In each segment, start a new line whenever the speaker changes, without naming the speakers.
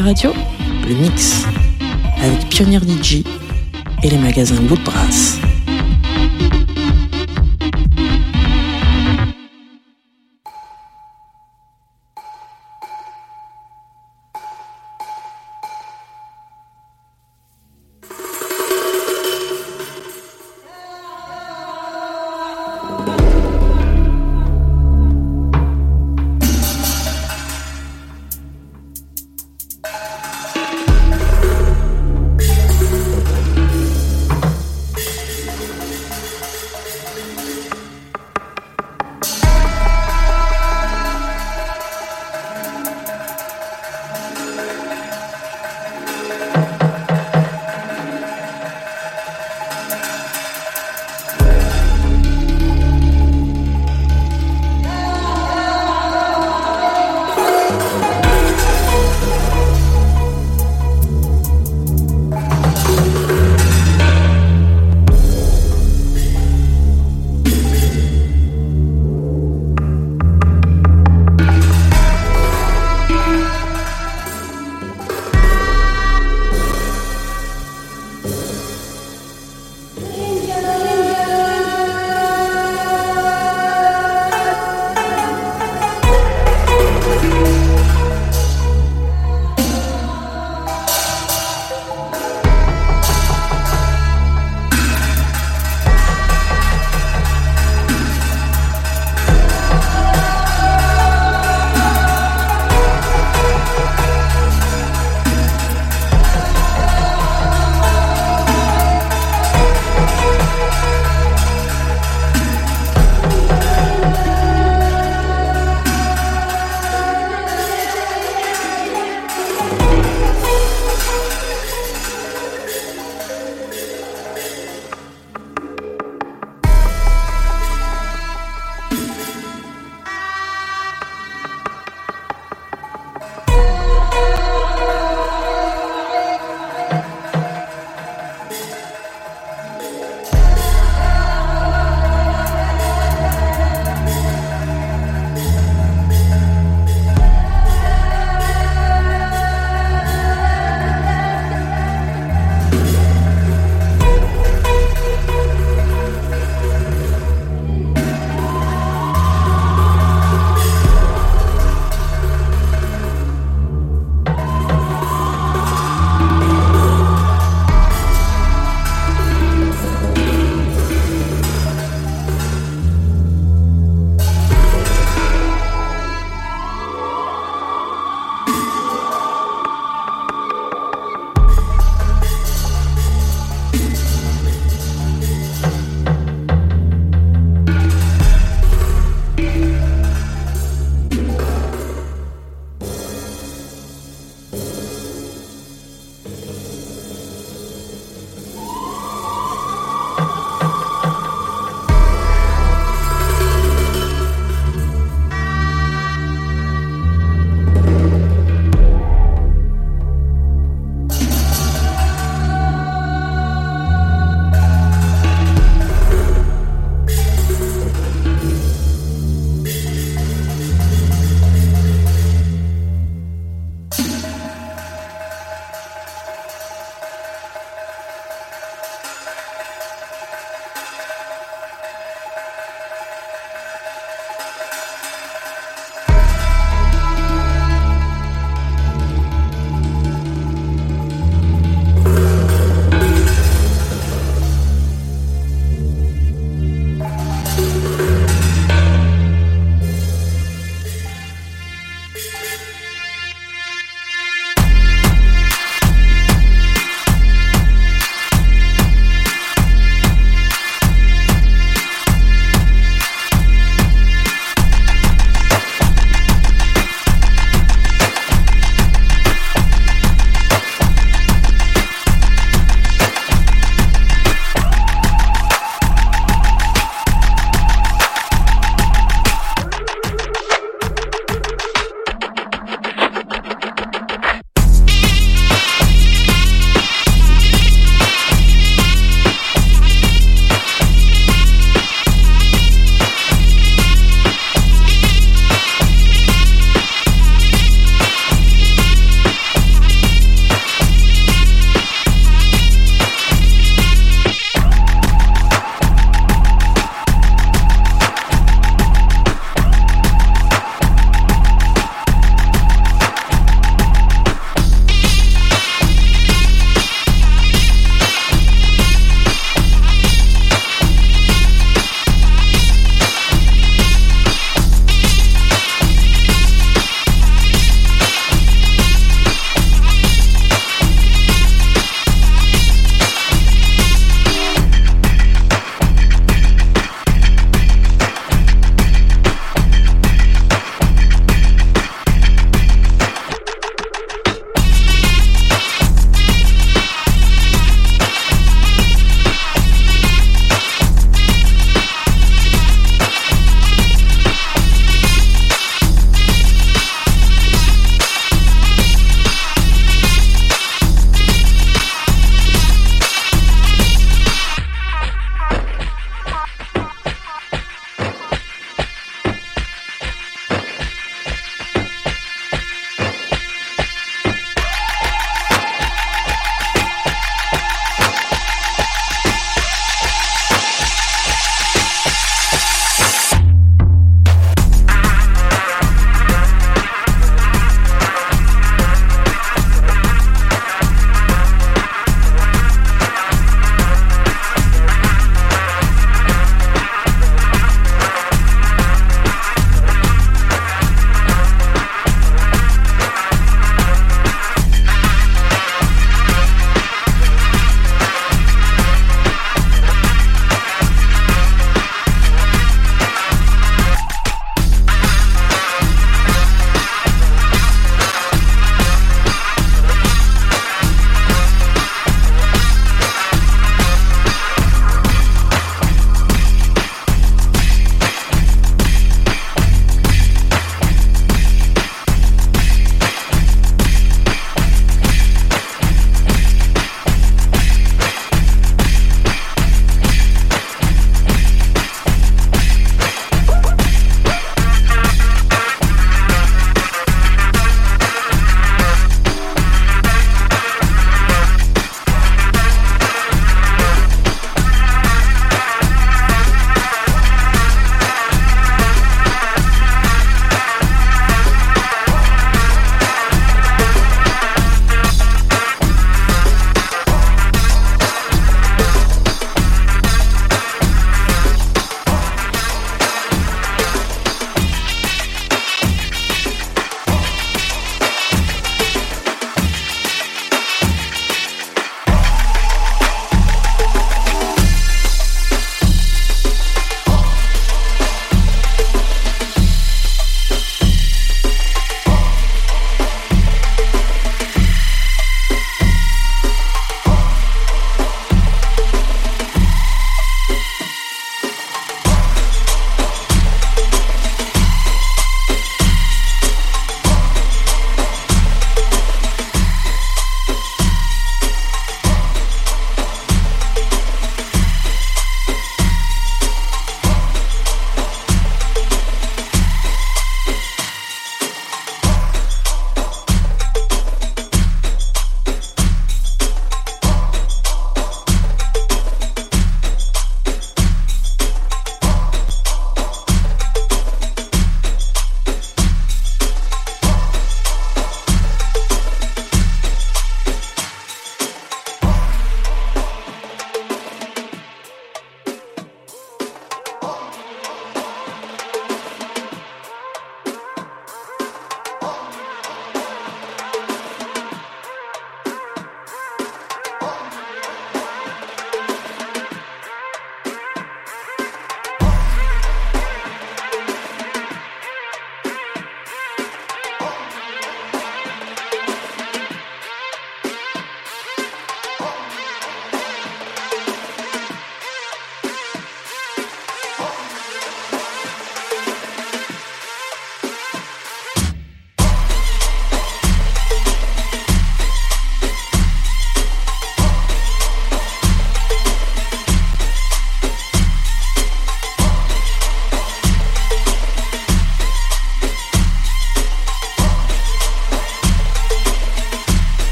Radio, le mix avec Pionnier DJ et les magasins Woodbrass.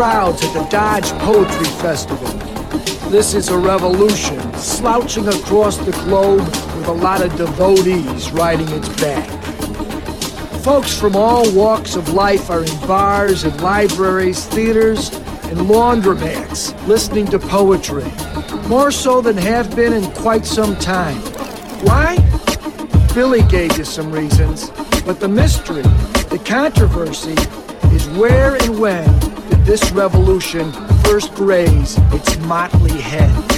Crowds at the Dodge Poetry Festival. This is a revolution, slouching across the globe with a lot of devotees riding its back. Folks from all walks of life are in bars and libraries, theaters, and laundromats listening to poetry, more so than have been in quite some time. Why? Billy gave you some reasons, but the mystery, the controversy, is where and when this revolution first raise its motley head?